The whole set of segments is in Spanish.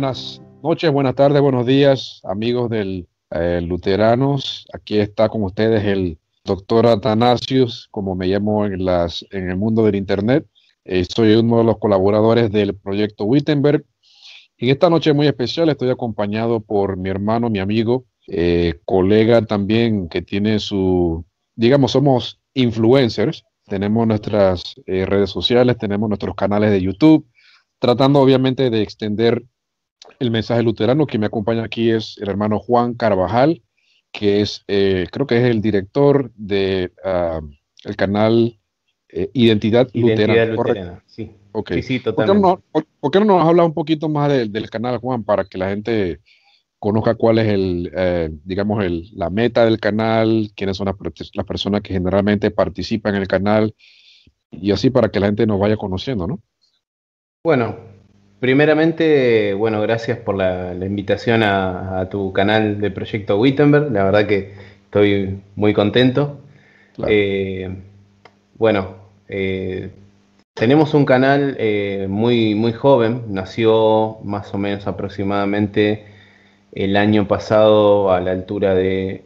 buenas noches, buenas tardes, buenos días, amigos del eh, Luteranos. Aquí está con ustedes el doctor Atanasius, como me llamo en, las, en el mundo del Internet. Eh, soy uno de los colaboradores del proyecto Wittenberg. En esta noche muy especial estoy acompañado por mi hermano, mi amigo, eh, colega también que tiene su, digamos, somos influencers. Tenemos nuestras redes sociales, tenemos nuestros canales de YouTube, tratando obviamente de extender el mensaje luterano. Quien me acompaña aquí es el hermano Juan Carvajal, que es, eh, creo que es el director del de, el canal eh, Identidad, Identidad Luterana. sí. Okay. Sí, ¿Por, qué no, por, qué no, nos habla un poquito más del canal, Juan, para que la gente conozca cuál es el, eh, digamos, el, la meta del canal, quiénes son las, las personas que generalmente participan en el canal, y así para que la gente nos vaya conociendo, ¿no? Bueno, primeramente, bueno, gracias por la, invitación a, tu canal de Proyecto Wittenberg. La verdad que estoy muy contento. Eh, bueno, eh, tenemos un canal eh, muy, muy joven, nació más o menos aproximadamente el año pasado a la altura de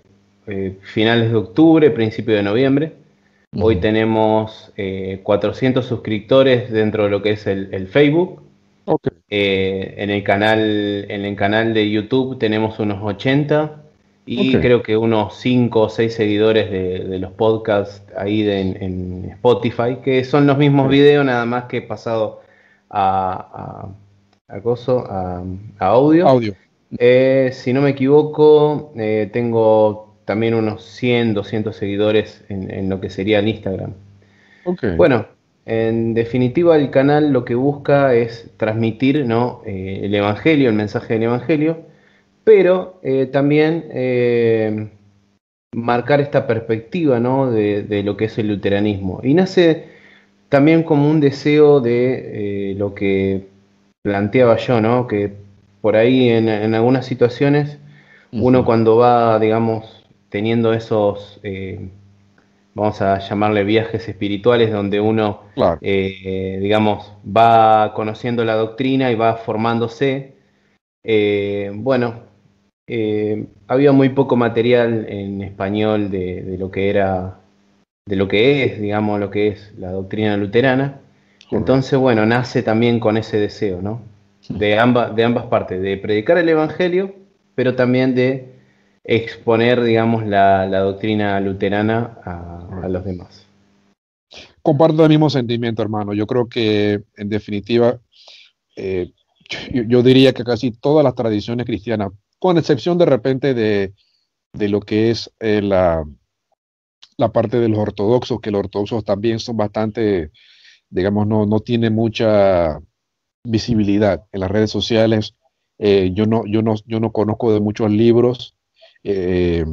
finales de octubre, principio de noviembre. Hoy tenemos 400 eh, suscriptores dentro de lo que es el, Facebook. Eh, en, el canal, en el canal de YouTube tenemos unos 80 y creo que unos 5 o 6 seguidores de, los podcasts ahí en, Spotify, que son los mismos videos, nada más que pasado a, a, audio. audio. Eh, si no me equivoco, tengo también unos 100, 200 seguidores en, lo que sería el Instagram. Bueno, en definitiva el canal lo que busca es transmitir ¿no? Eh, el Evangelio, el mensaje del Evangelio, pero eh, también eh, marcar esta perspectiva ¿no? de, lo que es el luteranismo. Y nace también como un deseo de lo que planteaba yo, ¿no? que por ahí en, en algunas situaciones uno cuando va, digamos, teniendo esos, vamos a llamarle viajes espirituales, donde uno, eh, digamos, va conociendo la doctrina y va formándose. Eh, bueno, había muy poco material en español de, lo que era, de lo que es, digamos, lo que es la doctrina luterana. Entonces, bueno, nace también con ese deseo, ¿no? De, ambas, de ambas partes, de predicar el Evangelio, pero también de exponer, digamos, la, doctrina luterana a, los demás. Comparto el mismo sentimiento, hermano. Yo creo que, en definitiva, eh, yo, diría que casi todas las tradiciones cristianas, con excepción de repente de, lo que es eh, la, la parte de los ortodoxos, que los ortodoxos también son bastante, digamos, no, no tiene mucha visibilidad en las redes sociales. Eh, yo, no, yo, no, yo no conozco de muchos libros eh,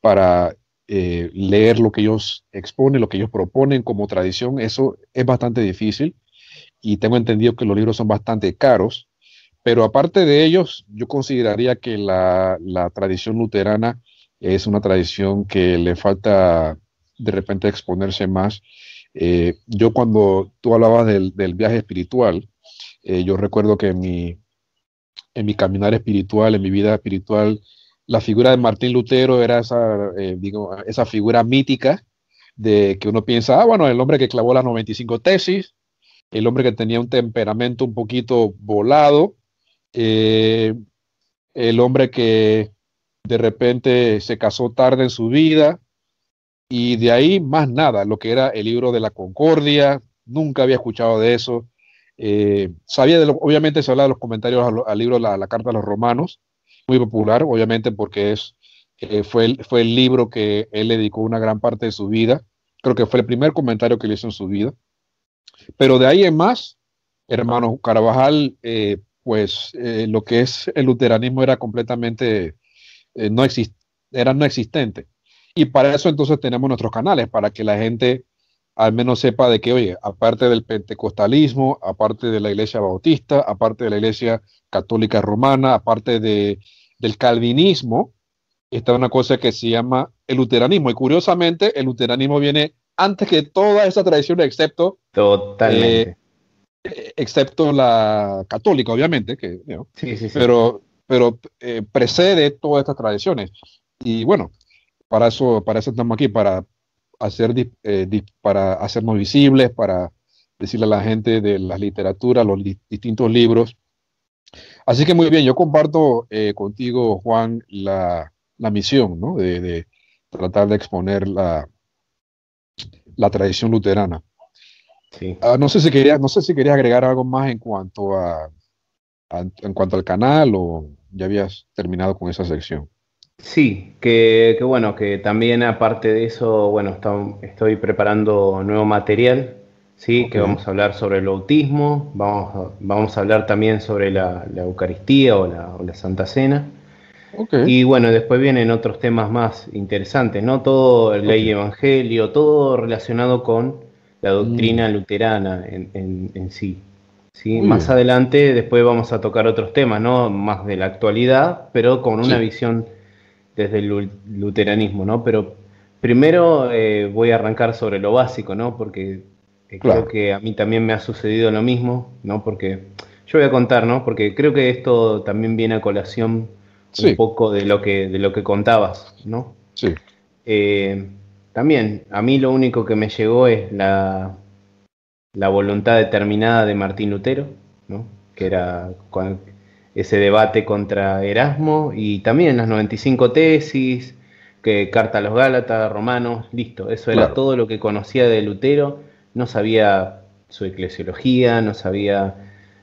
para eh, leer lo que ellos exponen, lo que ellos proponen como tradición, eso es bastante difícil y tengo entendido que los libros son bastante caros, pero aparte de ellos, yo consideraría que la, tradición luterana es una tradición que le falta de repente exponerse más. Eh, yo cuando tú hablabas del, viaje espiritual, yo recuerdo que mi, en mi caminar espiritual, en mi vida espiritual, la figura de Martín Lutero era esa, eh, digo, esa figura mítica de que uno piensa, ah, bueno, el hombre que clavó las 95 tesis, el hombre que tenía un temperamento un poquito volado, eh, el hombre que de repente se casó tarde en su vida y de ahí más nada, lo que era el libro de la Concordia, nunca había escuchado de eso. Eh, sabía de obviamente se habla de los comentarios al, libro la, Carta a los Romanos, muy popular, obviamente porque es, eh, fue, el, fue el libro que él dedicó una gran parte de su vida. Creo que fue el primer comentario que le hizo en su vida. Pero de ahí en más, hermano Carvajal, eh, pues eh, lo que es el luteranismo era completamente, no era no existente. Y para eso entonces tenemos nuestros canales, para que la gente al menos sepa de que, oye, aparte del pentecostalismo, aparte de la iglesia bautista, aparte de la iglesia católica romana, aparte de del calvinismo está una cosa que se llama el luteranismo. Y curiosamente, el luteranismo viene antes que toda esa tradición, excepto Totalmente. Eh, excepto la católica, obviamente, que, sí, sí, pero, pero eh, precede todas estas tradiciones. Y bueno, para eso, para eso estamos aquí, para, hacer, eh, para hacernos visibles, para decirle a la gente de la literatura, los distintos libros. Así que muy bien, yo comparto contigo, Juan, la, la misión ¿no? de, de, tratar de exponer la, la tradición luterana. Ah, no sé si quería, no sé si querías agregar algo más en cuanto a, en cuanto al canal o ya habías terminado con esa sección. Sí, que, bueno, que también aparte de eso, bueno, estoy preparando nuevo material, sí, que vamos a hablar sobre el bautismo, vamos a, vamos a hablar también sobre la, Eucaristía o la, o la Santa Cena. Y bueno, después vienen otros temas más interesantes, ¿no? Todo el ley evangelio, todo relacionado con la doctrina mm. luterana en, sí. ¿sí? Más adelante, después vamos a tocar otros temas, ¿no? Más de la actualidad, pero con una visión desde el luteranismo, ¿no? Pero primero eh, voy a arrancar sobre lo básico, ¿no? Porque eh, creo que a mí también me ha sucedido lo mismo, ¿no? Porque yo voy a contar, ¿no? Porque creo que esto también viene a colación un poco de lo que, de lo que contabas, ¿no? Sí. Eh, también, a mí lo único que me llegó es la, la voluntad determinada de Martín Lutero, ¿no? Que era ese debate contra Erasmo y también las 95 tesis, que carta a los Gálatas, Romanos, listo, eso era todo lo que conocía de Lutero, no sabía su eclesiología, no sabía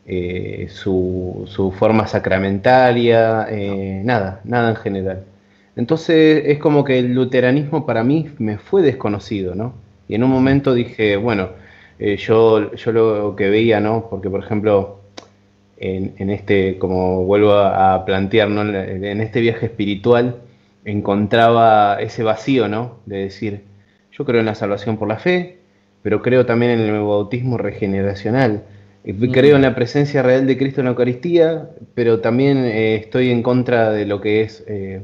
eh, su, su, forma sacramentaria, eh, nada, nada en general. Entonces es como que el luteranismo para mí me fue desconocido, ¿no? Y en un momento dije, bueno, eh, yo, yo lo que veía, ¿no? Porque por ejemplo, en, este, como vuelvo a, plantear, ¿no? En este viaje espiritual encontraba ese vacío, ¿no? De decir, yo creo en la salvación por la fe, pero creo también en el bautismo regeneracional Creo en la presencia real de Cristo en la Eucaristía, pero también eh, estoy en contra de lo que es eh,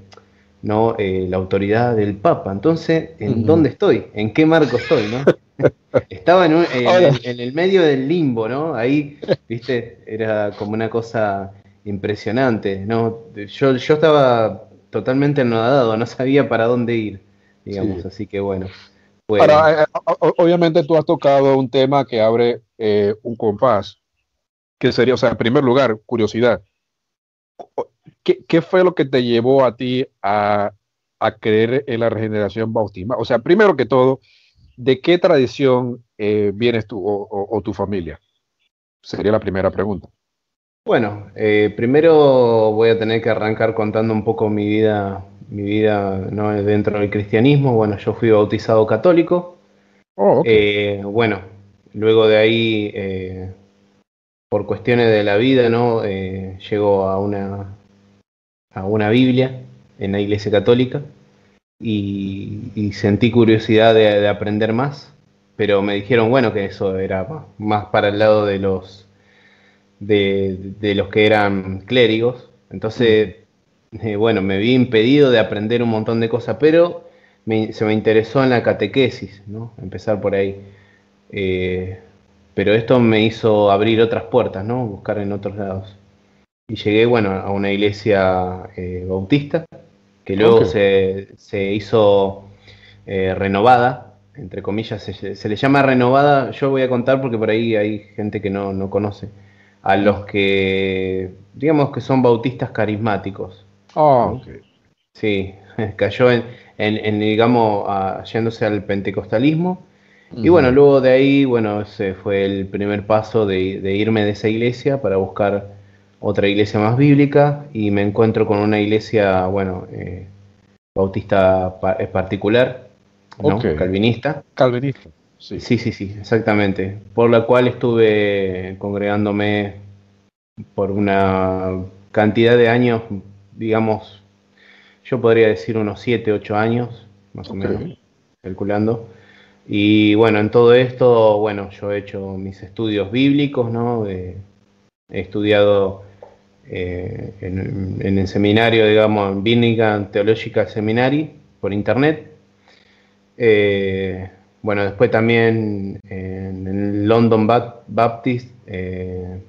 ¿no? Eh, la autoridad del Papa. Entonces, ¿en dónde estoy? ¿En qué marco estoy? ¿no? Estaba en, el medio del limbo, ¿no? Ahí, viste, era como una cosa impresionante, ¿no? Yo, yo estaba totalmente anodado, no sabía para dónde ir, digamos, así que bueno. obviamente tú has tocado un tema que abre eh, un compás, que sería, o sea, en primer lugar, curiosidad. ¿Qué, fue lo que te llevó a ti a, creer en la regeneración bautismal? O sea, primero que todo, ¿de qué tradición eh, vienes tú o, tu familia? Sería la primera pregunta. Bueno, eh, primero voy a tener que arrancar contando un poco mi vida, mi vida ¿no? dentro del cristianismo. Bueno, yo fui bautizado católico. Oh, bueno, Luego de ahí, eh, por cuestiones de la vida, ¿no? Eh, llego a una, a una Biblia en la Iglesia Católica y, sentí curiosidad de, aprender más, pero me dijeron, bueno, que eso era más, para el lado de los, de, los que eran clérigos. Entonces, mm. eh, bueno, me vi impedido de aprender un montón de cosas, pero se me interesó en la catequesis, ¿no? Empezar por ahí. Eh, pero esto me hizo abrir otras puertas, ¿no? Buscar en otros lados. Y llegué, bueno, a una iglesia eh, bautista, que luego se, hizo eh, renovada, entre comillas, se, le llama renovada, yo voy a contar porque por ahí hay gente que no, conoce, a los que, digamos que son bautistas carismáticos. Ah, Sí, cayó en, digamos, yéndose al pentecostalismo. Y bueno, luego de ahí, bueno, ese fue el primer paso de, irme de esa iglesia para buscar otra iglesia más bíblica y me encuentro con una iglesia, bueno, eh, bautista eh, particular, ¿no? Calvinista. Calvinista, sí. Sí, sí, sí, exactamente. Por la cual estuve congregándome por una cantidad de años, digamos, yo podría decir unos 7, 8 años, más o menos, calculando. Y bueno, en todo esto, bueno, yo he hecho mis estudios bíblicos, ¿no? he estudiado eh, en, el seminario, digamos, en Birmingham Theological Seminary por internet. Eh, bueno, después también en el London Baptist eh,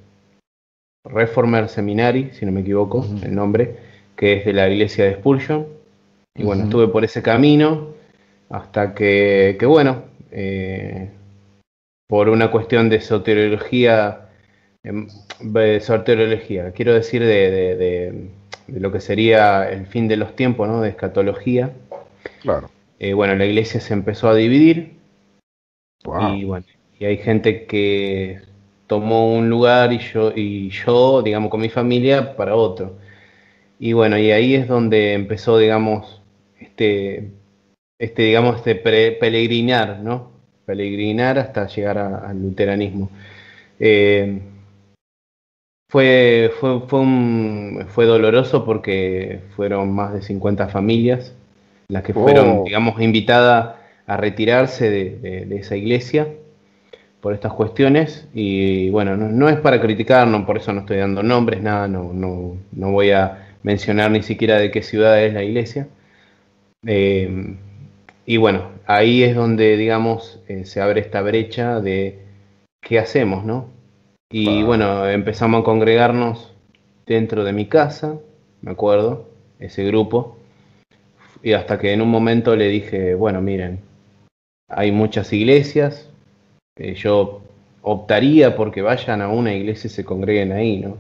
Reformer Seminary, si no me equivoco, el nombre, que es de la iglesia de Spurgeon. Y bueno, estuve por ese camino hasta que, que bueno, por una cuestión de soteriología, de soteriología, quiero decir de, lo que sería el fin de los tiempos, ¿no? De escatología. Claro. Eh, bueno, la iglesia se empezó a dividir. Y bueno, y hay gente que tomó un lugar y yo, y yo, digamos, con mi familia para otro. Y bueno, y ahí es donde empezó, digamos, este, este digamos, este peregrinar, ¿no? Peregrinar hasta llegar al luteranismo. Eh, fue, fue, fue, fue, doloroso porque fueron más de 50 familias las que fueron, oh. digamos, invitadas a retirarse de, esa iglesia por estas cuestiones. Y bueno, no, es para criticarnos, por eso no estoy dando nombres, nada, no, no, no voy a mencionar ni siquiera de qué ciudad es la iglesia. Eh, y bueno, ahí es donde, digamos, eh, se abre esta brecha de qué hacemos, ¿no? Y bueno, empezamos a congregarnos dentro de mi casa, me acuerdo, ese grupo. Y hasta que en un momento le dije, bueno, miren, hay muchas iglesias, eh, yo optaría porque vayan a una iglesia y se congreguen ahí, ¿no?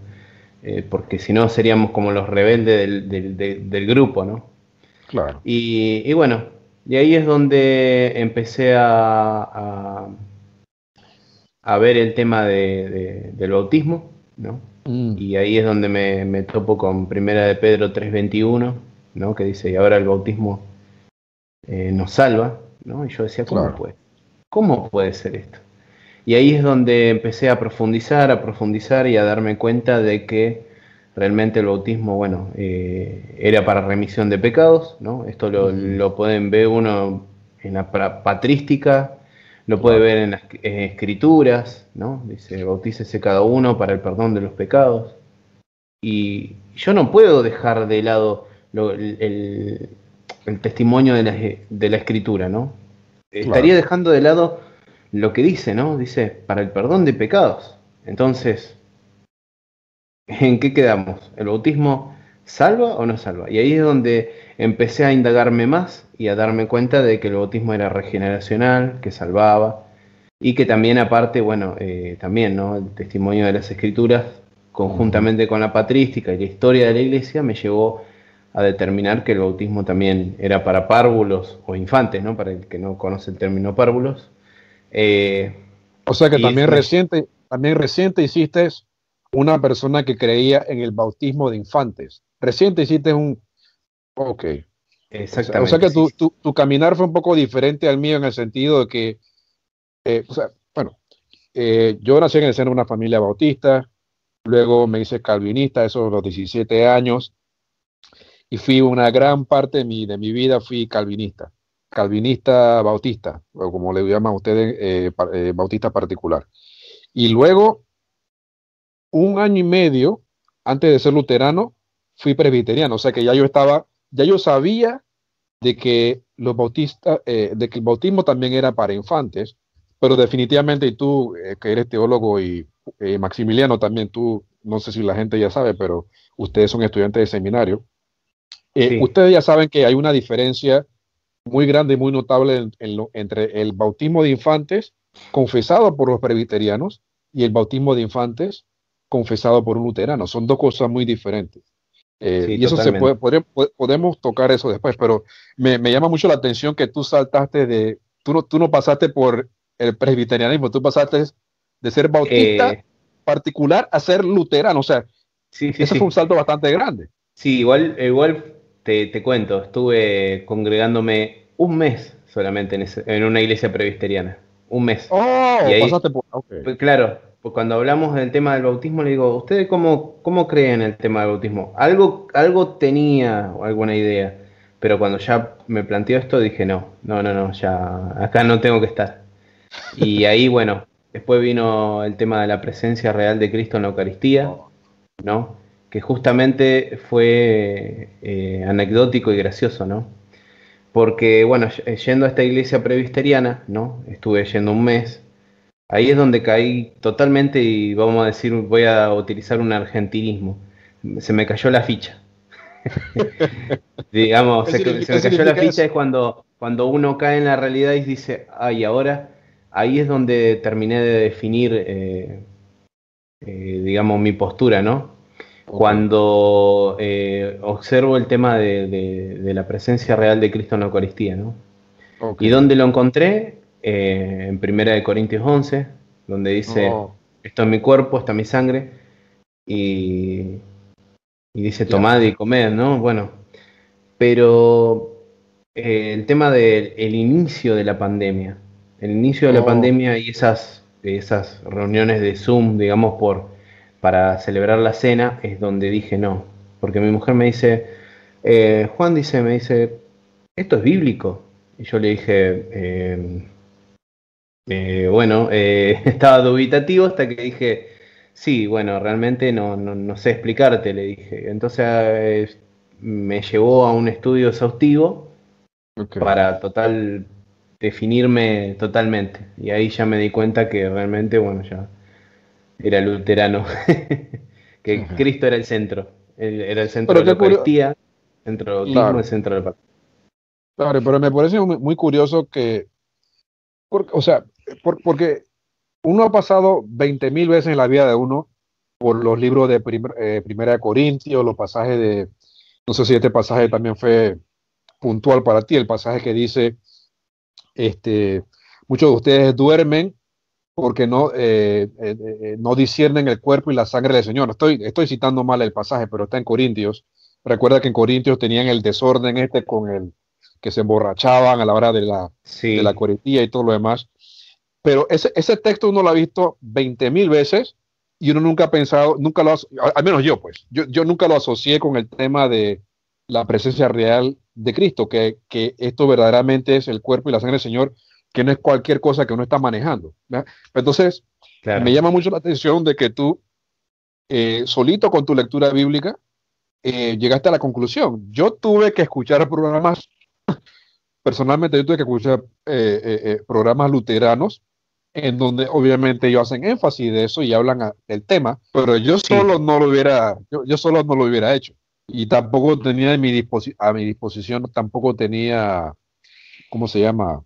Eh, porque si no seríamos como los rebeldes del, grupo, ¿no? Claro. Y, bueno, y ahí es donde empecé a, a, ver el tema del bautismo, ¿no? Mm. Y ahí es donde me, topo con Primera de Pedro 3.21, ¿no? Que dice, y ahora el bautismo eh, nos salva, ¿no? Y yo decía, ¿cómo puede? ¿Cómo puede ser esto? Y ahí es donde empecé a profundizar, a profundizar y a darme cuenta de que realmente el bautismo, bueno, eh, era para remisión de pecados, ¿no? Esto lo, pueden ver uno en la patrística, lo puede ver en las escrituras, ¿no? Dice, bautícese cada uno para el perdón de los pecados. Y yo no puedo dejar de lado el, testimonio de la, de la escritura, ¿no? Estaría dejando de lado lo que dice, ¿no? Dice, para el perdón de pecados. Entonces, ¿en qué quedamos? ¿El bautismo salva o no salva? Y ahí es donde empecé a indagarme más y a darme cuenta de que el bautismo era regeneracional, que salvaba, y que también aparte, bueno, eh, también, ¿no? El testimonio de las escrituras, conjuntamente con la patrística y la historia de la iglesia, me llevó a determinar que el bautismo también era para párvulos o infantes, ¿no? Para el que no conoce el término párvulos, eh, o sea que también reciente, también reciente hiciste una persona que creía en el bautismo de infantes. Reciente hiciste un... Ok. Exactamente. O sea, que tu, caminar fue un poco diferente al mío en el sentido de que, eh, o sea, bueno, eh, yo nací en el seno de una familia bautista, luego me hice calvinista, eso a los 17 años, y fui una gran parte de mi, de mi vida fui calvinista calvinista bautista, o como le llaman ustedes, eh, eh, bautista particular. Y luego, un año y medio antes de ser luterano, fui presbiteriano, o sea que ya yo estaba, ya yo sabía de que los bautistas, eh, de que el bautismo también era para infantes, pero definitivamente, y tú que eres teólogo y Maximiliano también, tú, no sé si la gente ya sabe, pero ustedes son estudiantes de seminario, ustedes ya saben que hay una diferencia muy grande y muy notable entre el bautismo de infantes confesado por los presbiterianos y el bautismo de infantes confesado por un luterano. Son dos cosas muy diferentes. Eh, y eso se puede, podemos tocar eso después, pero me, llama mucho la atención que tú saltaste de, tú no, tú no pasaste por el presbiterianismo, tú pasaste de ser bautista eh, particular a ser luterano, o sea, sí, ese fue un salto bastante grande. Sí, igual, igual te, cuento, estuve congregándome un mes solamente en, una iglesia presbiteriana. Un mes. Oh, pasaste por. Pues claro, cuando hablamos del tema del bautismo, le digo, ¿ustedes cómo, cómo creen el tema del bautismo? Algo, algo tenía alguna idea, pero cuando ya me planteó esto dije, no, no, no, no, ya acá no tengo que estar. Y ahí, bueno, después vino el tema de la presencia real de Cristo en la Eucaristía, ¿no? que justamente fue eh, anecdótico y gracioso, ¿no? Porque, bueno, yendo a esta iglesia presbiteriana, ¿no? Estuve yendo un mes Ahí es donde caí totalmente y vamos a decir, voy a utilizar un argentinismo. Se me cayó la ficha. Digamos, se, me cayó la ficha es cuando, cuando uno cae en la realidad y dice, ay, ahora ahí es donde terminé de definir, eh, eh, digamos, mi postura, ¿no? Cuando eh, observo el tema de, la presencia real de Cristo en la Eucaristía, ¿no? ¿Y dónde lo encontré? En Primera de Corintios 11, donde dice, oh. esto es mi cuerpo, esta es mi sangre, y, dice, tomad y comed, ¿no? Bueno, pero el tema del inicio de la pandemia, el inicio de la oh. pandemia y esas, esas reuniones de Zoom, digamos, por, para celebrar la cena, es donde dije no. Porque mi mujer me dice, eh, Juan dice, me dice, esto es bíblico. Y yo le dije, eh, eh, bueno, estaba dubitativo hasta que dije, sí, bueno, realmente no, no, sé explicarte, le dije. Entonces me llevó a un estudio exhaustivo para total definirme totalmente. Y ahí ya me di cuenta que realmente, bueno, ya era luterano, que Cristo era el centro, era el centro de la Eucaristía, centro claro. el centro del Claro, pero me parece muy, curioso que, o sea, porque uno ha pasado 20.000 veces en la vida de uno por los libros de eh, Primera Corintios, los pasajes de, no sé si este pasaje también fue puntual para ti, el pasaje que dice, este, muchos de ustedes duermen porque no, eh, eh, no disciernen el cuerpo y la sangre del Señor. Estoy, estoy citando mal el pasaje, pero está en Corintios. Recuerda que en Corintios tenían el desorden este con el que se emborrachaban a la hora de la, de la y todo lo demás. Pero ese, ese texto uno lo ha visto 20 mil veces y uno nunca ha pensado, nunca lo al menos yo pues, yo, yo nunca lo asocié con el tema de la presencia real de Cristo, que, esto verdaderamente es el cuerpo y la sangre del Señor, que no es cualquier cosa que uno está manejando. Entonces, me llama mucho la atención de que tú, eh, solito con tu lectura bíblica, eh, llegaste a la conclusión. Yo tuve que escuchar programas, personalmente yo tuve que escuchar eh, programas luteranos, en donde obviamente ellos hacen énfasis de eso y hablan del tema, pero yo solo no lo hubiera, yo solo no lo hubiera hecho y tampoco tenía mi a mi disposición, tampoco tenía, ¿cómo se llama?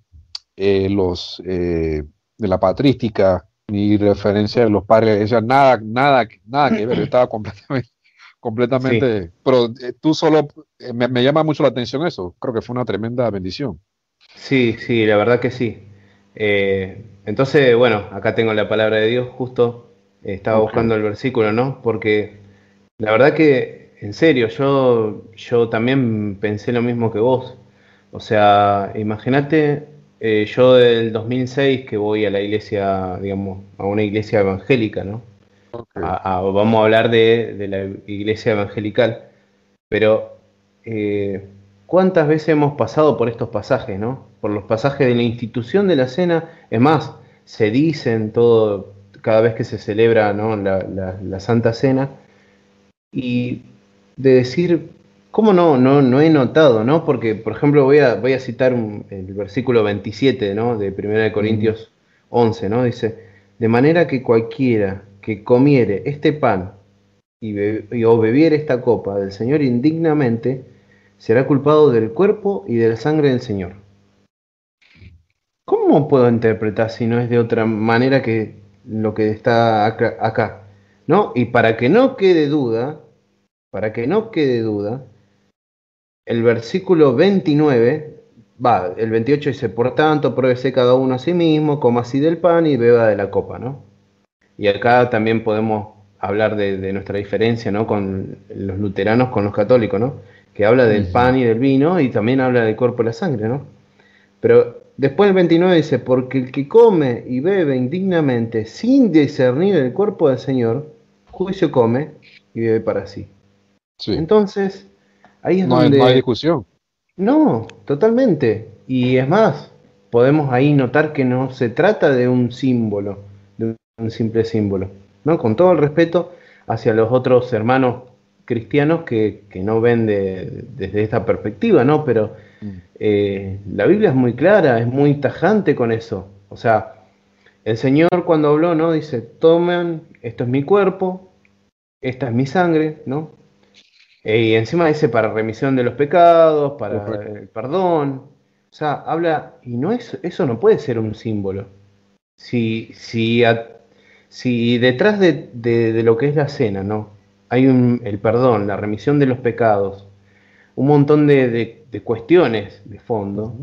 Eh, los eh, de la patrística, ni referencia de los padres, o nada, nada, nada que ver, estaba completamente, completamente, pero eh, tú solo, me, llama mucho la atención eso, creo que fue una tremenda bendición. Sí, sí, la verdad que sí. entonces, bueno, acá tengo la palabra de Dios, justo estaba buscando el versículo, ¿no? Porque la verdad que en serio, yo, yo también pensé lo mismo que vos. O sea, imagínate, eh, yo del 2006 que voy a la iglesia, digamos, a una iglesia evangélica, ¿no? Vamos a hablar de, la iglesia evangelical. Pero, eh, ¿cuántas veces hemos pasado por estos pasajes, ¿no? Por los pasajes de la institución de la cena. Es más, se dicen todo, cada vez que se celebra ¿no? la, la, la Santa Cena. Y de decir, ¿cómo no, no, no he notado, no? Porque, por ejemplo, voy a, voy a citar el versículo 27, ¿no? De 1 Corintios 11, ¿no? Dice, de manera que cualquiera que comiere este pan y, o bebiere esta copa del Señor indignamente, será culpado del cuerpo y de la sangre del Señor. ¿Cómo puedo interpretar si no es de otra manera que lo que está acá? acá ¿no? Y para que no quede duda, para que no quede duda, el versículo 29, va, el 28 dice, por tanto, pruébese cada uno a sí mismo, coma así del pan y beba de la copa, ¿no? Y acá también podemos hablar de, nuestra diferencia, ¿no? Con los luteranos, con los católicos, ¿no? Que habla del pan y del vino y también habla del cuerpo y la sangre, ¿no? Pero después el 29 dice, porque el que come y bebe indignamente sin discernir el cuerpo del Señor, juicio come y bebe para sí. Entonces, ahí es donde... no hay discusión. No, totalmente. Y es más, podemos ahí notar que no se trata de un símbolo, un simple símbolo. ¿no? Con todo el respeto hacia los otros hermanos cristianos que, no ven desde esta perspectiva, ¿no? Pero mm. eh, la Biblia es muy clara, es muy tajante con eso. O sea, el Señor cuando habló, ¿no? Dice, tomen, esto es mi cuerpo, esta es mi sangre, ¿no? Eh, y encima dice para remisión de los pecados, para el perdón. O sea, habla, y no es, eso no puede ser un símbolo. Si, si, si detrás de, lo que es la cena, ¿no? Hay un, el perdón, la remisión de los pecados, un montón de, cuestiones de fondo,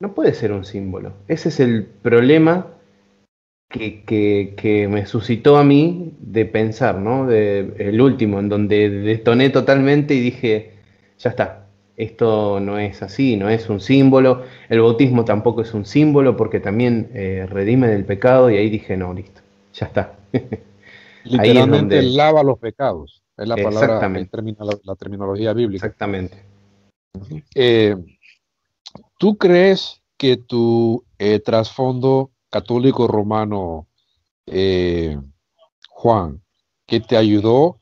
no puede ser un símbolo. Ese es el problema que, me suscitó a mí de pensar, ¿no? De, el último, en donde detoné totalmente y dije, ya está, esto no es así, no es un símbolo, el bautismo tampoco es un símbolo porque también eh, redime del pecado y ahí dije, no, listo, ya está. Literalmente lava los pecados, es la palabra, la, terminología bíblica. Exactamente. Eh, ¿Tú crees que tu eh, trasfondo católico romano, eh, Juan, que te ayudó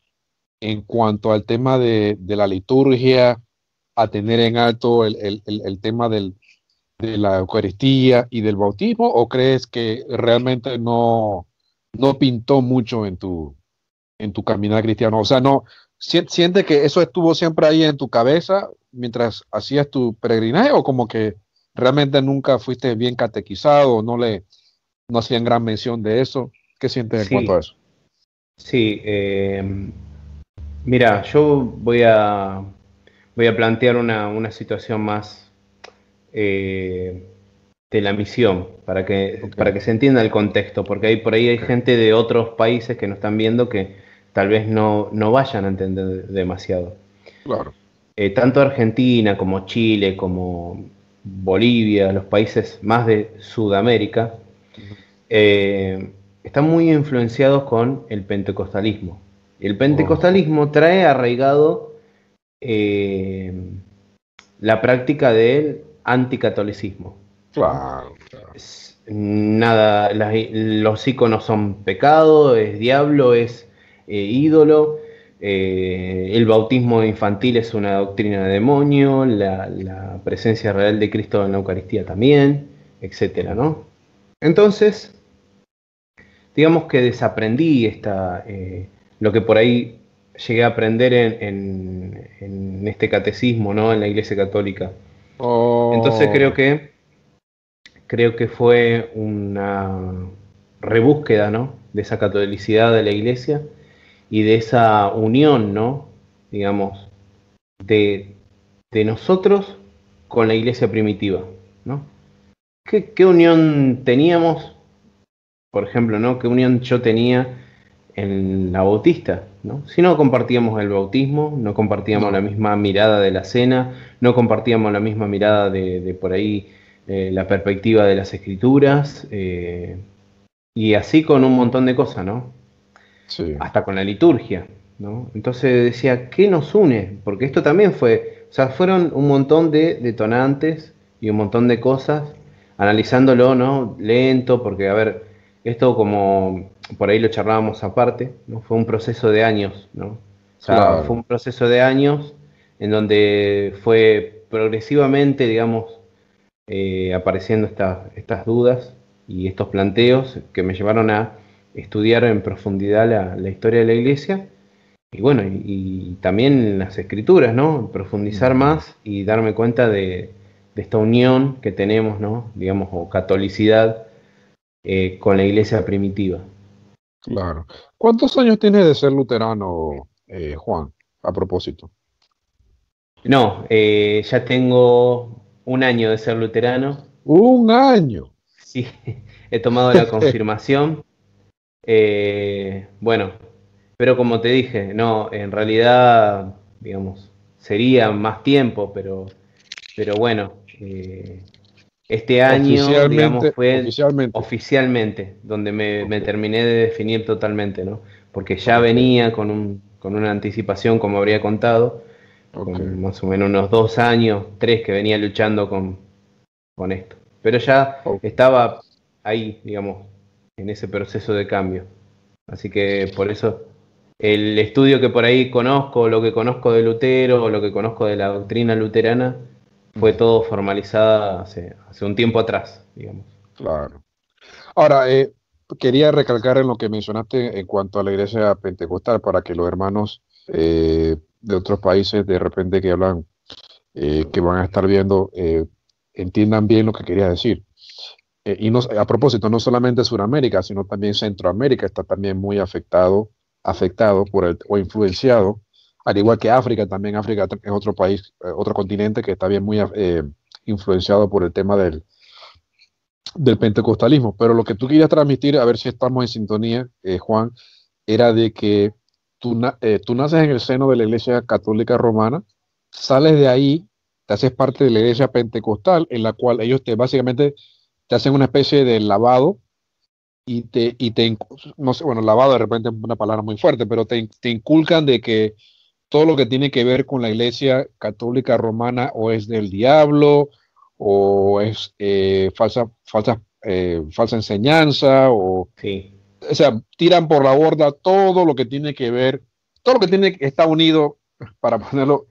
en cuanto al tema de, la liturgia, a tener en alto el, tema de la Eucaristía y del bautismo, o crees que realmente no, no pintó mucho en tu, en tu caminar cristiano? O sea, no, ¿siente que eso estuvo siempre ahí en tu cabeza mientras hacías tu peregrinaje o como que realmente nunca fuiste bien catequizado o no le, no hacían gran mención de eso. ¿Qué sientes en cuanto a eso? Sí, eh, mira, yo voy a, voy a plantear una, situación más eh, de la misión, para que, para que se entienda el contexto, porque hay, por ahí hay gente de otros países que nos están viendo que tal vez no, no vayan a entender demasiado. Claro. Eh, tanto Argentina como Chile, como Bolivia, los países más de Sudamérica, eh, están muy influenciados con el pentecostalismo. El pentecostalismo trae arraigado eh, la práctica del anticatolicismo. Claro, Nada, los iconos son pecado, es diablo, es eh, ídolo. el bautismo infantil es una doctrina de demonio, la, la, presencia real de Cristo en la Eucaristía también, etcétera, ¿no? Entonces, digamos que desaprendí esta, eh, lo que por ahí llegué a aprender en, este catecismo, ¿no? En la Iglesia Católica. Oh. Entonces creo que creo que fue una rebúsqueda, ¿no? De esa catolicidad de la Iglesia y de esa unión, ¿no? Digamos, de, nosotros con la Iglesia primitiva, ¿no? qué unión teníamos por ejemplo, ¿no? ¿Qué unión yo tenía en la bautista? ¿no? Si no compartíamos el bautismo, no compartíamos la misma mirada de la cena, no compartíamos la misma mirada de, por ahí eh, la perspectiva de las escrituras, eh, y así con un montón de cosas, ¿no? Sí. Hasta con la liturgia, ¿no? Entonces decía, ¿qué nos une? Porque esto también fue, o sea, fueron un montón de detonantes y un montón de cosas, analizándolo, ¿no? Lento, porque, a ver, esto como por ahí lo charlábamos aparte, ¿no? fue un proceso de años, ¿no? fue un proceso de años en donde fue progresivamente, digamos, eh, apareciendo estas dudas y estos planteos que me llevaron a estudiar en profundidad la, historia de la iglesia y bueno, y, también las escrituras, ¿no? Profundizar más y darme cuenta de, de, esta unión que tenemos, ¿no? Digamos, o catolicidad eh, con la iglesia primitiva. Claro. ¿Cuántos años tienes de ser luterano, eh, Juan, a propósito? No, eh, ya tengo un año de ser luterano. Un año. Sí, he tomado la confirmación. bueno, pero como te dije, no, en realidad, digamos, sería más tiempo, pero, pero bueno, este año, digamos, fue oficialmente, donde me, terminé de definir totalmente, ¿no? Porque ya venía con, un, con una anticipación, como habría contado, con más o menos unos dos años, tres que venía luchando con, con esto. Pero ya estaba ahí, digamos, en ese proceso de cambio. Así que por eso el estudio que por ahí conozco, lo que conozco de Lutero, o lo que conozco de la doctrina luterana, fue todo formalizada hace, hace un tiempo atrás, digamos. Claro. Ahora, eh, quería recalcar en lo que mencionaste en cuanto a la iglesia pentecostal para que los hermanos eh, de otros países de repente que hablan, eh, que van a estar viendo, entiendan bien lo que quería decir. y no, a propósito, no solamente Sudamérica, sino también Centroamérica está también muy afectado, afectado por el, o influenciado, al igual que África, también África es otro país, otro continente que está bien muy influenciado por el tema del, del pentecostalismo. Pero lo que tú querías transmitir, a ver si estamos en sintonía, eh, Juan, era de que tú, eh, tú naces en el seno de la Iglesia Católica Romana, sales de ahí, te haces parte de la Iglesia Pentecostal, en la cual ellos te básicamente te hacen una especie de lavado y te, y te no sé, bueno, lavado de repente es una palabra muy fuerte, pero te, inculcan de que todo lo que tiene que ver con la Iglesia Católica Romana o es del diablo, o es eh, falsa, falsa, eh, falsa enseñanza, o, o sea, tiran por la borda todo lo que tiene que ver, todo lo que tiene que está unido, para ponerlo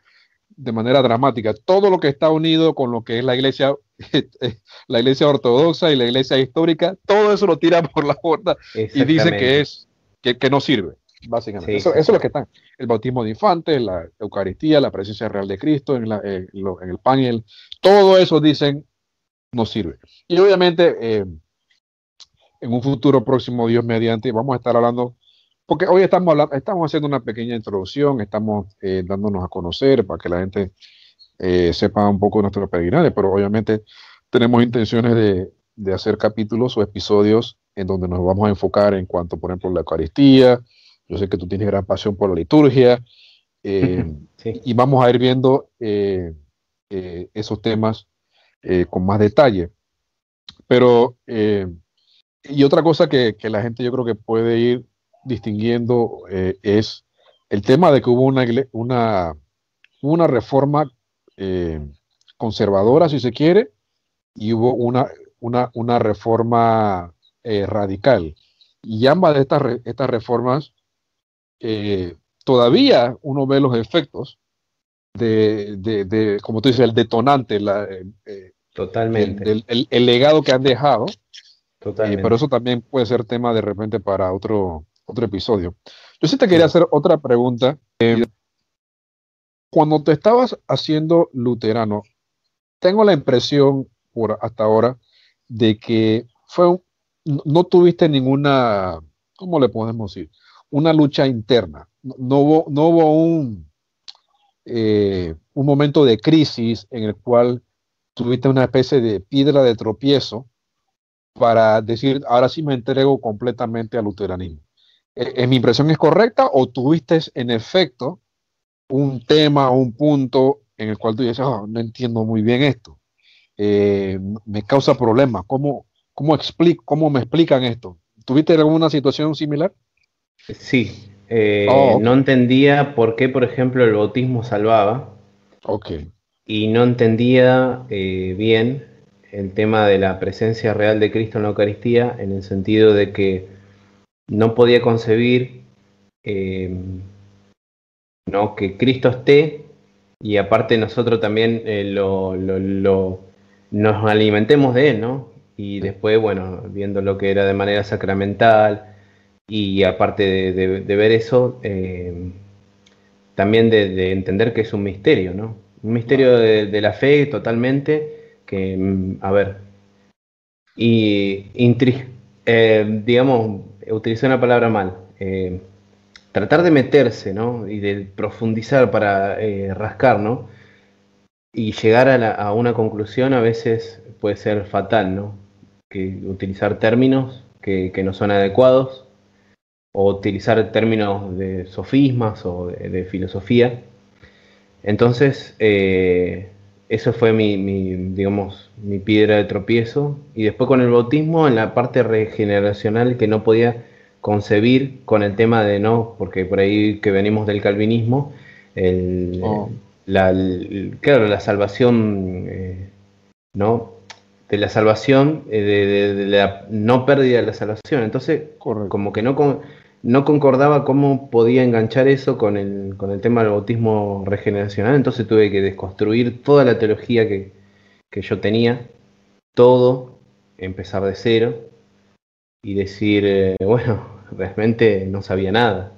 de manera dramática, todo lo que está unido con lo que es la iglesia, la iglesia ortodoxa y la iglesia histórica, todo eso lo tiran por la borda y dicen que es que, que no sirve básicamente. eso, es lo que está. El bautismo de infantes, la Eucaristía, la presencia real de Cristo en, eh, el pan todo eso dicen no sirve. Y obviamente eh, en un futuro próximo, Dios mediante, vamos a estar hablando, porque hoy estamos, hablando, estamos haciendo una pequeña introducción, estamos eh, dándonos a conocer para que la gente sepa un poco de nuestros peregrinaje, pero obviamente tenemos intenciones de, de hacer capítulos o episodios en donde nos vamos a enfocar en cuanto, por ejemplo, la Eucaristía, yo sé que tú tienes gran pasión por la liturgia eh, y vamos a ir viendo eh, eh, esos temas con más detalle. Pero, y otra cosa que, la gente yo creo que puede ir distinguiendo es el tema de que hubo una, una, una reforma conservadora, si se quiere, y hubo una, una, una reforma radical. Y ambas de estas, estas reformas eh, todavía uno ve los efectos de, como tú dices, el detonante, la, eh, eh, Totalmente. El, legado que han dejado. Totalmente. pero eso también puede ser tema de repente para otro, otro episodio. Yo sí te quería hacer otra pregunta. cuando te estabas haciendo luterano, tengo la impresión por hasta ahora de que fue no tuviste ninguna, ¿cómo le podemos decir? una lucha interna. No, hubo, no hubo un, eh, un momento de crisis en el cual tuviste una especie de piedra de tropiezo para decir, ahora sí me entrego completamente al luteranismo. ¿En eh, mi impresión es correcta o tuviste en efecto un tema un punto en el cual tú dices, ah, no entiendo muy bien esto? Eh, me causa problemas. ¿Cómo, cómo, explico, ¿Cómo me explican esto? ¿Tuviste alguna situación similar? Sí, eh, oh, no entendía por qué, por ejemplo, el bautismo salvaba. Ok. Y no entendía eh, bien el tema de la presencia real de Cristo en la Eucaristía, en el sentido de que no podía concebir eh, ¿no? que Cristo esté y aparte nosotros también lo, nos alimentemos de Él, ¿no? Y después, bueno, viendo lo que era de manera sacramental, y aparte de, ver eso, eh, también de, entender que es un misterio, ¿no? Un misterio de, la fe totalmente, que, mm, a ver, y eh, digamos, utilicé una palabra mal, eh, tratar de meterse, ¿no? Y de profundizar para rascar, ¿no? Y llegar a, una conclusión a veces puede ser fatal, ¿no? Que utilizar términos que no son adecuados o utilizar términos de sofismas o de, filosofía. Entonces, eh, eso fue mi, digamos, mi piedra de tropiezo. Y después con el bautismo, en la parte regeneracional que no podía concebir con el tema de no, porque por ahí que venimos del calvinismo, oh. la, claro, la salvación, eh, ¿no? De la salvación, eh, de, la no pérdida de la salvación. Entonces, como que no, no concordaba cómo podía enganchar eso con el, con el tema del bautismo regeneracional, entonces tuve que desconstruir toda la teología que, yo tenía, todo, empezar de cero, y decir, eh, bueno, realmente no sabía nada,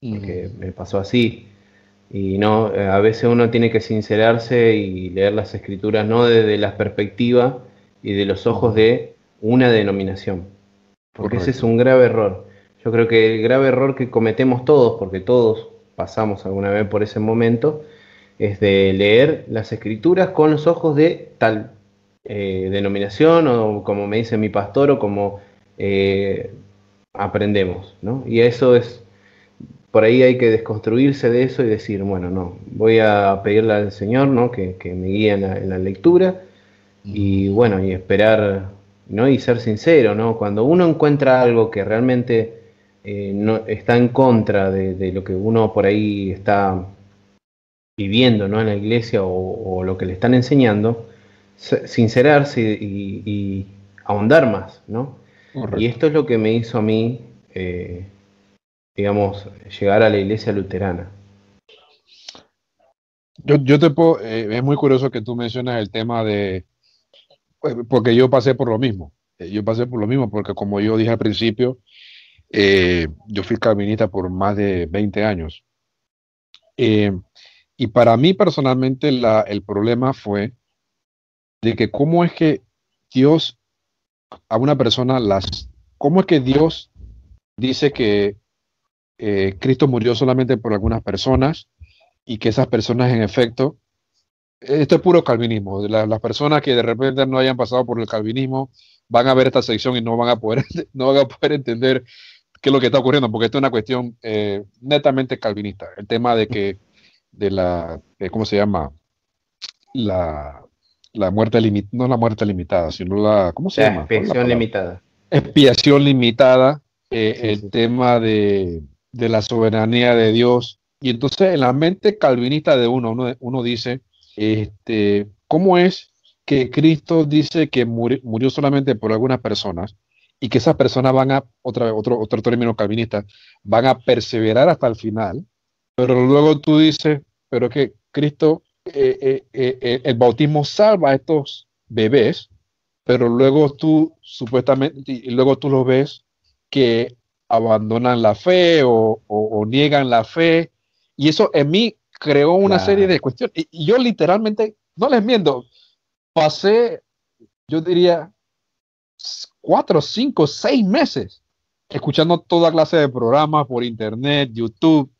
porque me pasó así. Y no, eh, a veces uno tiene que sincerarse y leer las escrituras no desde la perspectiva y de los ojos de una denominación. Porque ese es un grave error. Yo creo que el grave error que cometemos todos, porque todos pasamos alguna vez por ese momento, es de leer las escrituras con los ojos de tal eh, denominación o como me dice mi pastor o como eh, aprendemos. ¿no? Y eso es, por ahí hay que desconstruirse de eso y decir, bueno, no, voy a pedirle al Señor ¿no? que, me guíe en la, lectura y bueno, y esperar ¿no? y ser sincero. ¿no? Cuando uno encuentra algo que realmente eh, no, está en contra de, lo que uno por ahí está viviendo ¿no? en la iglesia o, lo que le están enseñando, sincerarse y, ahondar más, ¿no? Y esto es lo que me hizo a mí, eh, digamos, llegar a la iglesia luterana. Yo, yo te puedo, eh, es muy curioso que tú mencionas el tema de, pues, porque yo pasé por lo mismo, yo pasé por lo mismo, porque como yo dije al principio, eh, yo fui calvinista por más de 20 años. Eh, y para mí personalmente el problema fue de que cómo es que Dios a una persona las, cómo es que Dios dice que eh, Cristo murió solamente por algunas personas y que esas personas en efecto, esto es puro calvinismo, las personas que de repente no hayan pasado por el calvinismo van a ver esta sección y no van a poder, no van a poder entender qué es lo que está ocurriendo, porque esto es una cuestión eh, netamente calvinista. El tema de que, de la, ¿cómo se llama? La, la muerte limitada, no la muerte limitada, sino la, ¿cómo se llama? Expiación limitada. Expiación limitada, eh, el tema de, de, la soberanía de Dios. Y entonces en la mente calvinista de uno, uno, uno dice, este, ¿cómo es que Cristo dice que murió solamente por algunas personas? Y que esas personas van a, otra, otro, otro término calvinista, van a perseverar hasta el final, pero luego tú dices, pero que Cristo, eh, eh, eh, el bautismo salva a estos bebés, pero luego tú supuestamente, y luego tú los ves que abandonan la fe o, niegan la fe, y eso en mí creó una serie de cuestiones. y, yo literalmente, no les miento, pasé, yo diría, cuatro, cinco, seis meses escuchando toda clase de programas por internet, YouTube,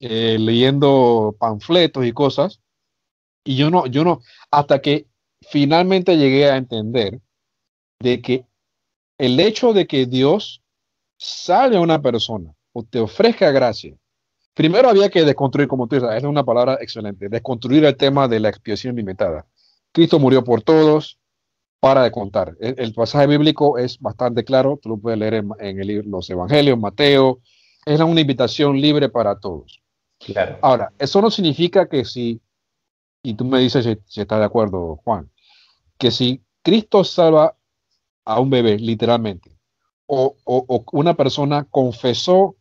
eh, leyendo panfletos y cosas. Y yo no, yo no, hasta que finalmente llegué a entender de que el hecho de que Dios sale a una persona o te ofrezca gracia, primero había que desconstruir, como tú dices, es una palabra excelente, desconstruir el tema de la expiación limitada. Cristo murió por todos, para de contar. El, pasaje bíblico es bastante claro, tú lo puedes leer en, en los evangelios, Mateo, es una invitación libre para todos. Claro. Ahora, eso no significa que si, y tú me dices si, si estás de acuerdo, Juan, que si Cristo salva a un bebé, literalmente, o, o, una persona confesó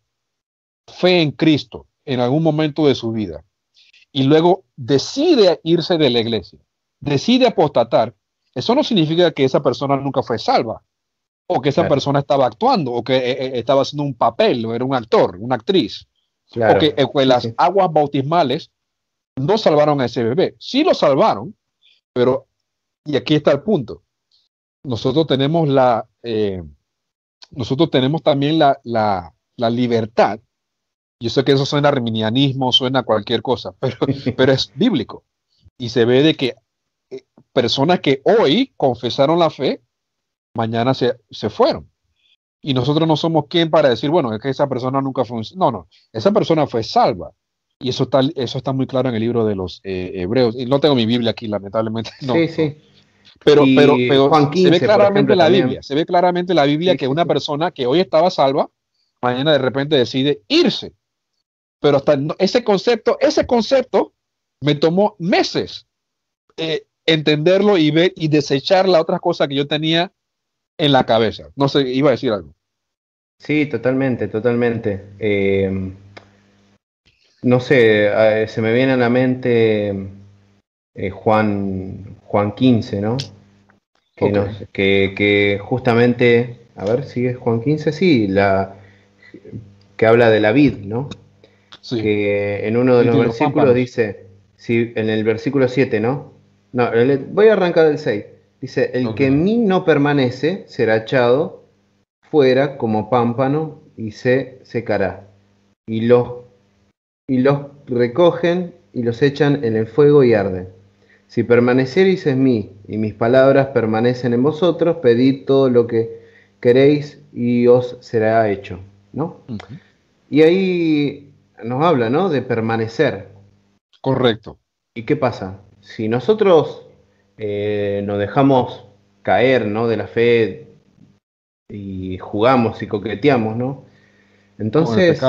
fe en Cristo en algún momento de su vida y luego decide irse de la iglesia, decide apostatar, eso no significa que esa persona nunca fue salva, o que esa persona estaba actuando, o que eh, eh, estaba haciendo un papel, o era un actor, una actriz. Porque eh, pues, las aguas bautismales no salvaron a ese bebé. Sí lo salvaron, pero, y aquí está el punto, nosotros tenemos la, nosotros tenemos también la, la, la, libertad. Yo sé que eso suena a arminianismo, suena a cualquier cosa, pero, pero es bíblico. Y se ve de que personas que hoy confesaron la fe, mañana se, fueron. Y nosotros no somos quien para decir, bueno, es que esa persona nunca fue... No, no, esa persona fue salva. Y eso está, eso está muy claro en el libro de los eh, hebreos. Y no tengo mi Biblia aquí, lamentablemente. No, sí, sí. Pero, pero, se ve claramente la Biblia. Se ve claramente la Biblia que una persona que hoy estaba salva, mañana de repente decide irse. Pero hasta ese concepto, ese concepto me tomó meses eh, entenderlo y ver y desechar la otra cosa que yo tenía en la cabeza. No sé, iba a decir algo. Sí, totalmente, totalmente. Eh, no sé, se me viene a la mente eh, Juan, Juan 15, ¿no? Que, que, justamente a ver, sigue Juan 15, sí, la que habla de la vid, ¿no? Sí. Que en uno de los versículos dice, sí, en el versículo 7, ¿no? No, voy a arrancar del 6. Dice, el que en mí no permanece será echado fuera como pámpano y se secará. Y los, y los recogen y los echan en el fuego y arden. Si permaneceréis en mí y mis palabras permanecen en vosotros, pedid todo lo que queréis y os será hecho. ¿no? Y ahí nos habla, ¿no? De permanecer. Correcto. ¿Y qué pasa? Si nosotros eh, nos dejamos caer, ¿no? De la fe y jugamos y coqueteamos, ¿no? Entonces,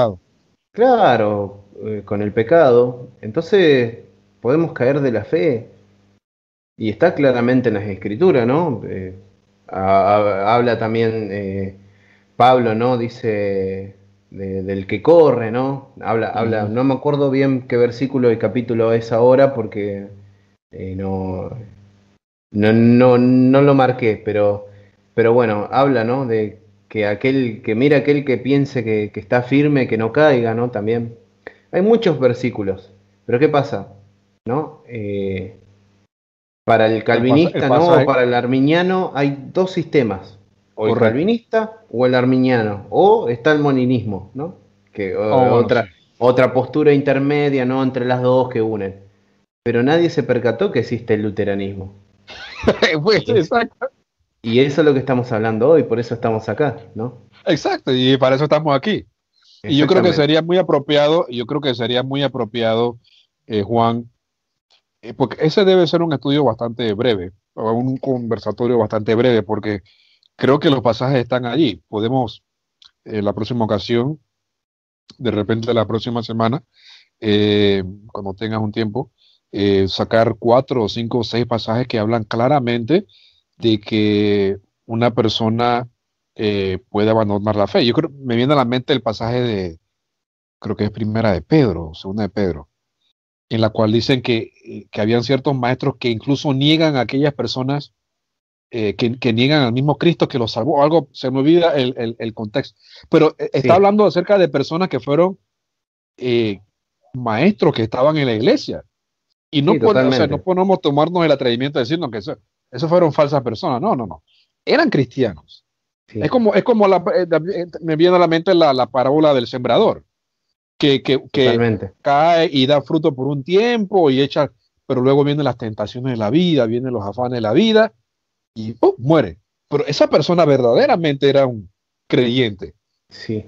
claro, eh, con el pecado, entonces podemos caer de la fe. Y está claramente en las escrituras, ¿no? Eh, habla también Pablo, ¿no? Dice del que corre, ¿no? Habla, habla, no me acuerdo bien qué versículo y capítulo es ahora porque no, no, no, no lo marqué, pero, pero bueno, habla, ¿no? De que aquel, que mira aquel que piense que, está firme, que no caiga, ¿no? También. Hay muchos versículos, pero ¿qué pasa? ¿No? Eh, para el calvinista, ¿no? O para el arminiano hay dos sistemas. O el calvinista o el arminiano. O está el moninismo, ¿no? Que oh, otra, otra postura intermedia, ¿no? Entre las dos que unen. Pero nadie se percató que existe el luteranismo. pues, exacto. Y eso es lo que estamos hablando hoy, por eso estamos acá, ¿no? Exacto, y para eso estamos aquí. Y yo creo que sería muy apropiado, yo creo que sería muy apropiado, eh, Juan, eh, porque ese debe ser un estudio bastante breve, o un conversatorio bastante breve, porque creo que los pasajes están allí. Podemos, en eh, la próxima ocasión, de repente la próxima semana, cuando tengas un tiempo, eh, sacar cuatro o cinco o seis pasajes que hablan claramente de que una persona eh, puede abandonar la fe. Yo creo, me viene a la mente el pasaje de, creo que es primera de Pedro, segunda de Pedro, en la cual dicen que, eh, que habían ciertos maestros que incluso niegan a aquellas personas que, niegan al mismo Cristo que los salvó. Algo, se me olvida el, el, contexto. Pero está hablando acerca de personas que fueron maestros que estaban en la iglesia y no, podemos tomarnos el atrevimiento de decirnos que eso, fueron falsas personas. No, no, no. Eran cristianos. Es como, es como la, eh, eh, me viene a la mente la, parábola del sembrador, que, que, cae y da fruto por un tiempo y echa, pero luego vienen las tentaciones de la vida, vienen los afanes de la vida y muere. Pero esa persona verdaderamente era un creyente. Sí.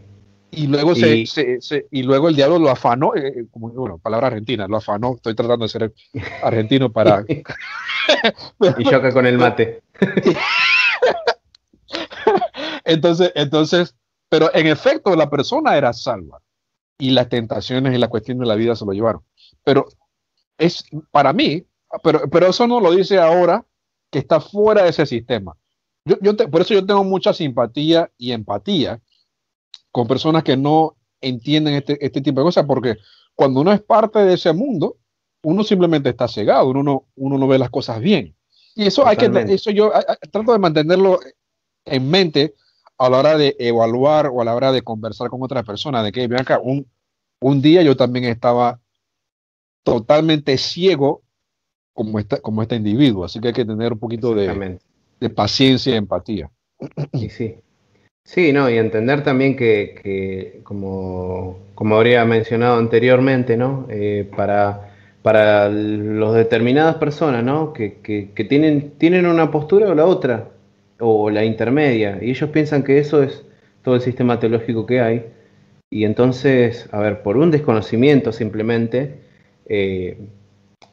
Y luego, Se, se, y luego el diablo lo afanó, eh, eh, como bueno, palabra argentina, lo afanó. Estoy tratando de ser argentino para. y choca con el mate. entonces, entonces, pero en efecto, la persona era salva. Y las tentaciones y la cuestión de la vida se lo llevaron. Pero es para mí, pero, pero eso no lo dice ahora que está fuera de ese sistema. Yo, yo por eso yo tengo mucha simpatía y empatía con personas que no entienden este, este, tipo de cosas, porque cuando uno es parte de ese mundo, uno simplemente está cegado, uno no, uno no ve las cosas bien. Y eso hay que, eso yo trato de mantenerlo en mente a la hora de evaluar o a la hora de conversar con otras personas, de que, vean acá, un, un día yo también estaba totalmente ciego como, esta, como este individuo, así que hay que tener un poquito de, de paciencia y empatía. Y sí, Sí, no, y entender también que, como, como, habría mencionado anteriormente, ¿no? Eh, para, para los determinadas personas, ¿no? Que, que, tienen, tienen una postura o la otra, o la intermedia, y ellos piensan que eso es todo el sistema teológico que hay, y entonces, a ver, por un desconocimiento simplemente, eh,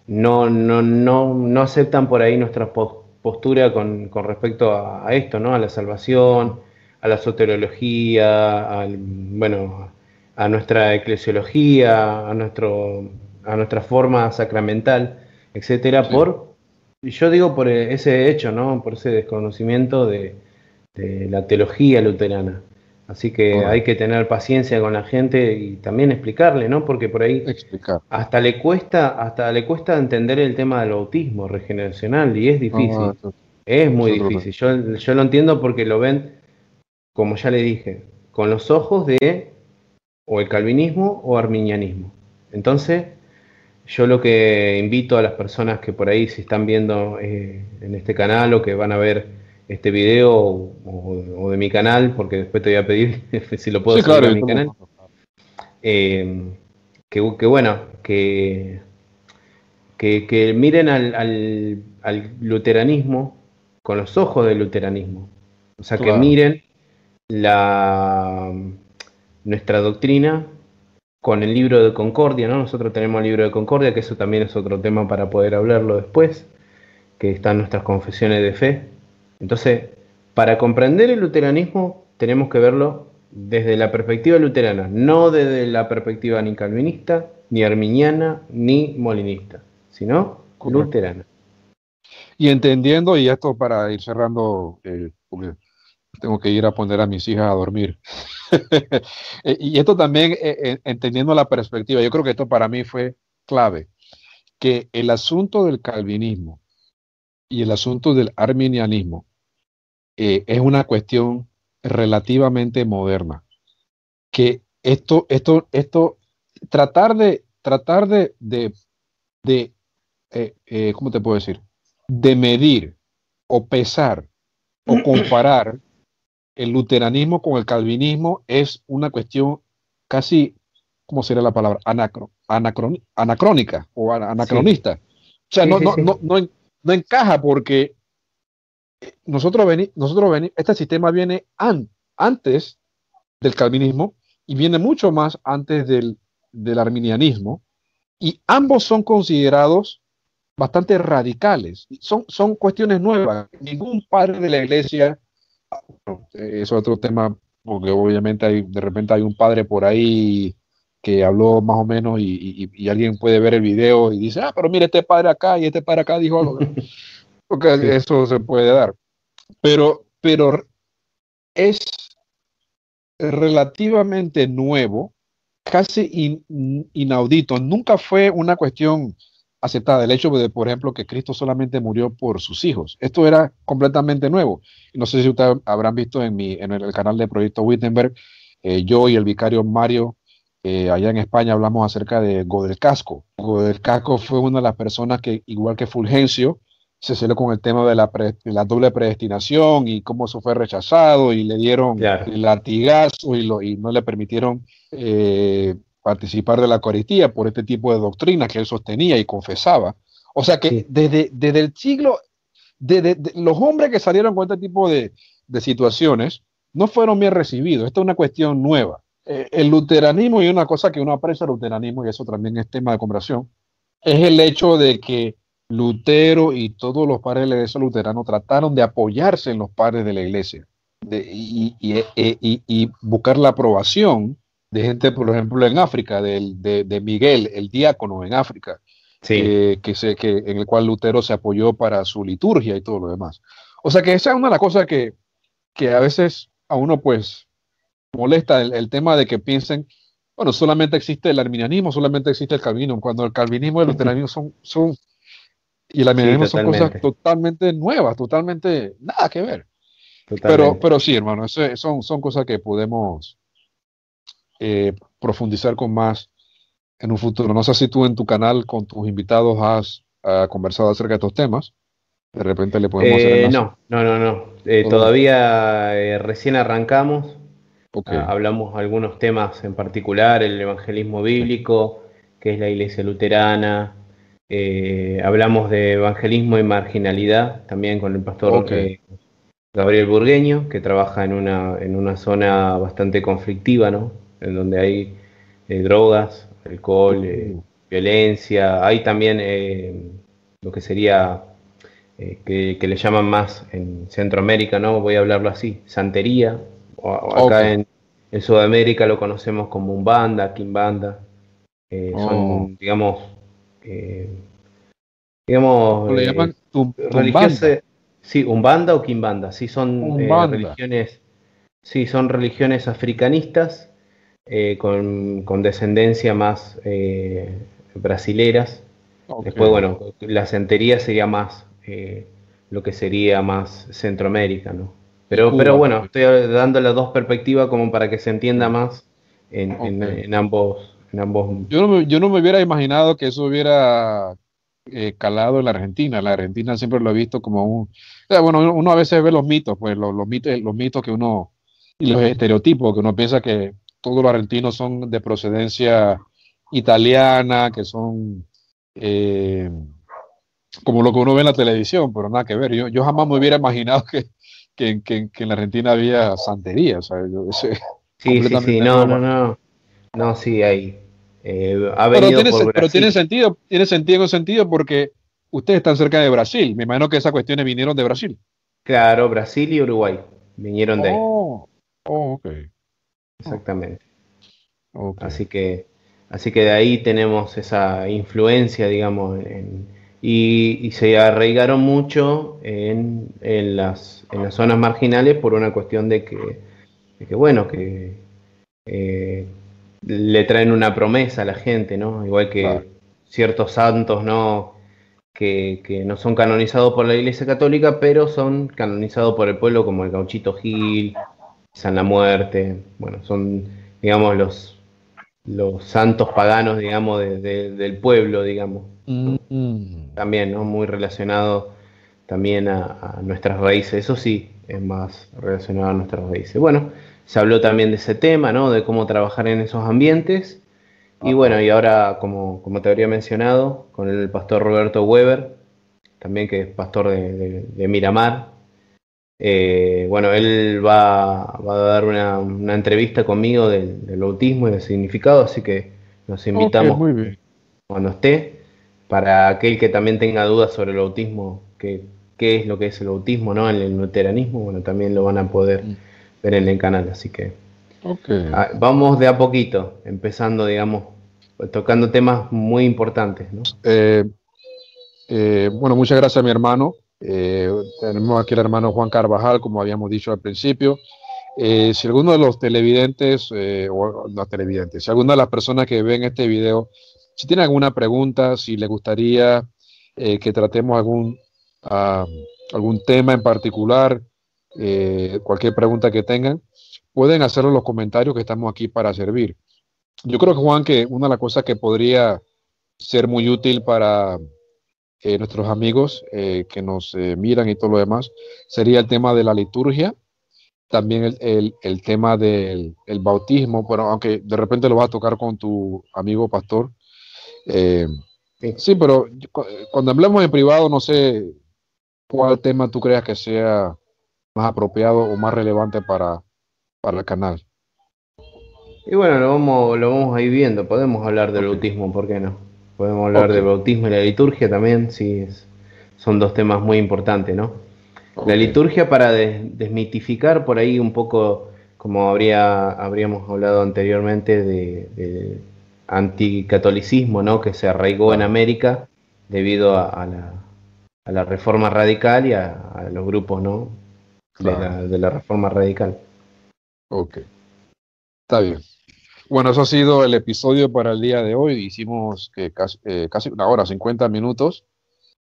no, no, no, no aceptan por ahí nuestra postura con, con respecto a, a esto, ¿no? A la salvación a la soteriología, bueno, a nuestra eclesiología, a, nuestro, a nuestra forma sacramental, etcétera, por, yo digo por ese hecho, ¿no? Por ese desconocimiento de, la teología luterana. Así que hay que tener paciencia con la gente y también explicarle, ¿no? Porque por ahí hasta le cuesta, hasta le cuesta entender el tema del autismo regeneracional y es difícil. es muy difícil. Yo, yo lo entiendo porque lo ven como ya le dije, con los ojos de o el calvinismo o arminianismo. Entonces, yo lo que invito a las personas que por ahí si están viendo eh, en este canal o que van a ver este video o, de mi canal, porque después te voy a pedir si lo puedo hacer en mi canal, eh, que, bueno, que, que, miren al, luteranismo con los ojos del luteranismo. O sea, que miren la, nuestra doctrina con el libro de Concordia, ¿no? Nosotros tenemos el libro de Concordia, que eso también es otro tema para poder hablarlo después, que están nuestras confesiones de fe. Entonces, para comprender el luteranismo tenemos que verlo desde la perspectiva luterana, no desde la perspectiva ni calvinista, ni arminiana, ni molinista, sino luterana. Y entendiendo, y esto para ir cerrando, eh, tengo que ir a poner a mis hijas a dormir. Eh, y esto también, eh, eh, entendiendo la perspectiva, yo creo que esto para mí fue clave, que el asunto del calvinismo y el asunto del arminianismo es una cuestión relativamente moderna. Que esto, esto, esto, tratar de, tratar de, de, de ¿cómo te puedo decir? De medir o pesar o comparar el luteranismo con el calvinismo es una cuestión casi, ¿cómo sería la palabra? Anacro, anacrónica o anacronista. O sea, no, no, no, no, encaja porque nosotros venimos, nosotros veni, este sistema viene antes del calvinismo y viene mucho más antes del, del arminianismo y ambos son considerados bastante radicales. Son, son cuestiones nuevas. Ningún padre de la iglesia es otro tema, porque obviamente hay, de repente hay un padre por ahí que habló más o menos y, alguien puede ver el video y dice, ah, pero mire este padre acá y este padre acá dijo algo. porque eso se puede dar. Pero, pero es relativamente nuevo, casi inaudito. Nunca fue una cuestión aceptada el hecho de, por ejemplo, que Cristo solamente murió por sus hijos. Esto era completamente nuevo. No sé si ustedes habrán visto en, mi, en el canal de Proyecto Wittenberg, eh, yo y el vicario Mario, eh, allá en España, hablamos acerca de Godel Casco. Godel Casco fue una de las personas que, igual que Fulgencio, se celó con el tema de la, la, doble predestinación y cómo eso fue rechazado y le dieron el latigazo y, lo, y no le permitieron eh, participar de la Eucaristía por este tipo de doctrina que él sostenía y confesaba. O sea que desde, desde el siglo, de, los hombres que salieron con este tipo de, situaciones no fueron bien recibidos. Esta es una cuestión nueva. Eh, el luteranismo, y una cosa que uno aprecia el luteranismo, y eso también es tema de conversación, es el hecho de que Lutero y todos los padres de la iglesia luterana trataron de apoyarse en los padres de la iglesia y, y, buscar la aprobación de gente, por ejemplo, en África, de, Miguel, el diácono en África, que, que, en el cual Lutero se apoyó para su liturgia y todo lo demás. O sea que esa es una de las cosas que, a veces a uno pues molesta el, tema de que piensen, bueno, solamente existe el arminianismo, solamente existe el calvinismo, cuando el calvinismo y el luteranismo son, son y el arminianismo son cosas totalmente nuevas, totalmente nada que ver. Pero, pero sí, hermano, son, son cosas que podemos eh, profundizar con más en un futuro. No sé si tú en tu canal con tus invitados has conversado acerca de estos temas. De repente le podemos hacer. Eh, no, no, no, no. Eh, todavía recién arrancamos. Ah, hablamos algunos temas en particular, el evangelismo bíblico, que es la iglesia luterana. hablamos de evangelismo y marginalidad también con el pastor Gabriel Burgueño, que trabaja en una, en una zona bastante conflictiva, ¿no? En donde hay eh, drogas, alcohol, eh, violencia, hay también eh, lo que sería, que, le llaman más en Centroamérica, ¿no? Voy a hablarlo así, santería, o, acá en, Sudamérica lo conocemos como Umbanda, Kimbanda, son, oh. digamos, digamos, ¿Le llaman religiosas, sí, Umbanda o Kimbanda, sí son religiones, sí son religiones africanistas eh, con, descendencia más eh, brasileras. Después, bueno, la santería sería más eh, lo que sería más Centroamérica, ¿no? Pero, pero bueno, estoy dando las dos perspectivas como para que se entienda más en, ambos. En ambos... Yo, no me, yo no me hubiera imaginado que eso hubiera eh, calado en la Argentina. La Argentina siempre lo he visto como un... bueno, uno a veces ve los mitos, pues los, mitos, los mitos que uno... y los estereotipos, que uno piensa que todos los argentinos son de procedencia italiana, que son eh, como lo que uno ve en la televisión, pero nada que ver. Yo, yo jamás me hubiera imaginado que, que, que, en la Argentina había santería. O sea, sí, sí, sí, no, no, no. No, sí, hay. Eh, pero tiene, pero tiene sentido, tiene sentido en sentido porque ustedes están cerca de Brasil. Me imagino que esas cuestiones vinieron de Brasil. Claro, Brasil y Uruguay vinieron de ahí. Oh, oh ok. Exactamente. Así que así que de ahí tenemos esa influencia, digamos, y, se arraigaron mucho en, las, en, las, zonas marginales por una cuestión de que, que bueno, que eh, le traen una promesa a la gente, ¿no? Igual que ciertos santos, ¿no? Que, que, no son canonizados por la Iglesia Católica, pero son canonizados por el pueblo como el Gauchito Gil, San la Muerte, bueno, son, digamos, los, los santos paganos, digamos, del pueblo, digamos. Mm. También, ¿no? Muy relacionado también a, nuestras raíces, eso sí, es más relacionado a nuestras raíces. Bueno, se habló también de ese tema, ¿no? De cómo trabajar en esos ambientes. Y bueno, y ahora, como, como te habría mencionado, con el pastor Roberto Weber, también que es pastor de Miramar, eh, bueno, él va, a dar una, entrevista conmigo del, bautismo y del significado, así que nos invitamos cuando esté. Para aquel que también tenga dudas sobre el bautismo, que, qué es lo que es el bautismo, ¿no? En el luteranismo, bueno, también lo van a poder mm. ver en el canal, así que ah, vamos de a poquito, empezando, digamos, tocando temas muy importantes, eh, eh, bueno, muchas gracias mi hermano. Eh, tenemos aquí el hermano Juan Carvajal, como habíamos dicho al principio. Eh, si alguno de los televidentes, eh, o no televidentes, si alguna de las personas que ven este video, si tiene alguna pregunta, si le gustaría que tratemos algún, ah, algún tema en particular, cualquier pregunta que tengan, pueden hacerlo en los comentarios que estamos aquí para servir. Yo creo Juan, que una de las cosas que podría ser muy útil para eh, nuestros amigos eh, que nos eh, miran y todo lo demás, sería el tema de la liturgia, también el, el, tema del el bautismo, pero aunque de repente lo vas a tocar con tu amigo pastor. sí. pero cuando hablemos en privado, no sé cuál tema tú creas que sea más apropiado o más relevante para, para el canal. Y bueno, lo vamos, lo vamos a ir viendo. Podemos hablar del bautismo, ¿por qué no? Podemos hablar del bautismo y la liturgia también, sí, son dos temas muy importantes, ¿no? La liturgia para desmitificar por ahí un poco, como habría, habríamos hablado anteriormente, de, anticatolicismo, ¿no? Que se arraigó en América debido a, la, reforma radical y a, los grupos, ¿no? De, la, de la reforma radical. Ok. Está bien. Bueno, eso ha sido el episodio para el día de hoy. Hicimos eh, casi, una hora, 50 minutos.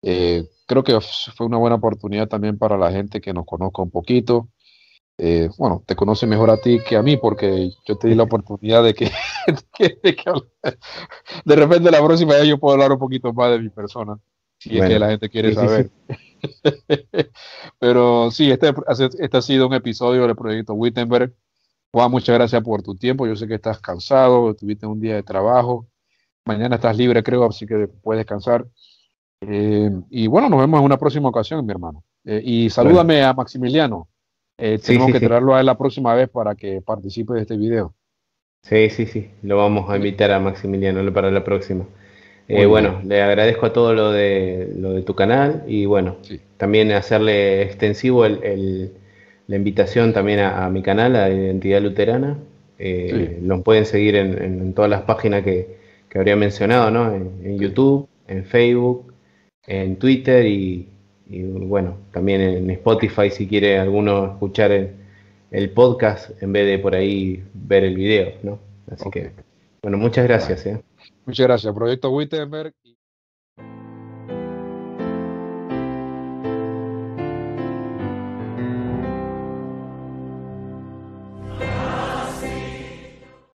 Eh, creo que fue una buena oportunidad también para la gente que nos conozca un poquito. Eh, bueno, te conoce mejor a ti que a mí porque yo te di la oportunidad de que, de, repente la próxima vez yo puedo hablar un poquito más de mi persona, si es que la gente quiere saber. Pero sí, este, este ha sido un episodio del proyecto Wittenberg. Juan, muchas gracias por tu tiempo. Yo sé que estás cansado, tuviste un día de trabajo. Mañana estás libre, creo, así que puedes descansar. Eh, y bueno, nos vemos en una próxima ocasión, mi hermano. Eh, y salúdame a Maximiliano. Eh, tenemos que traerlo a él la próxima vez para que participe de este video. Sí, sí, sí. Lo vamos a invitar a Maximiliano para la próxima. bueno, le agradezco a todo lo de, lo de tu canal y bueno, también hacerle extensivo el la invitación también a, mi canal, a Identidad Luterana. Eh, Los pueden seguir en, todas las páginas que, habría mencionado, ¿no? En, YouTube, en Facebook, en Twitter y, bueno, también en Spotify si quiere alguno escuchar el, podcast en vez de por ahí ver el video, ¿no? Así que, bueno, muchas gracias. ¿eh? Muchas gracias. Proyecto Wittenberg.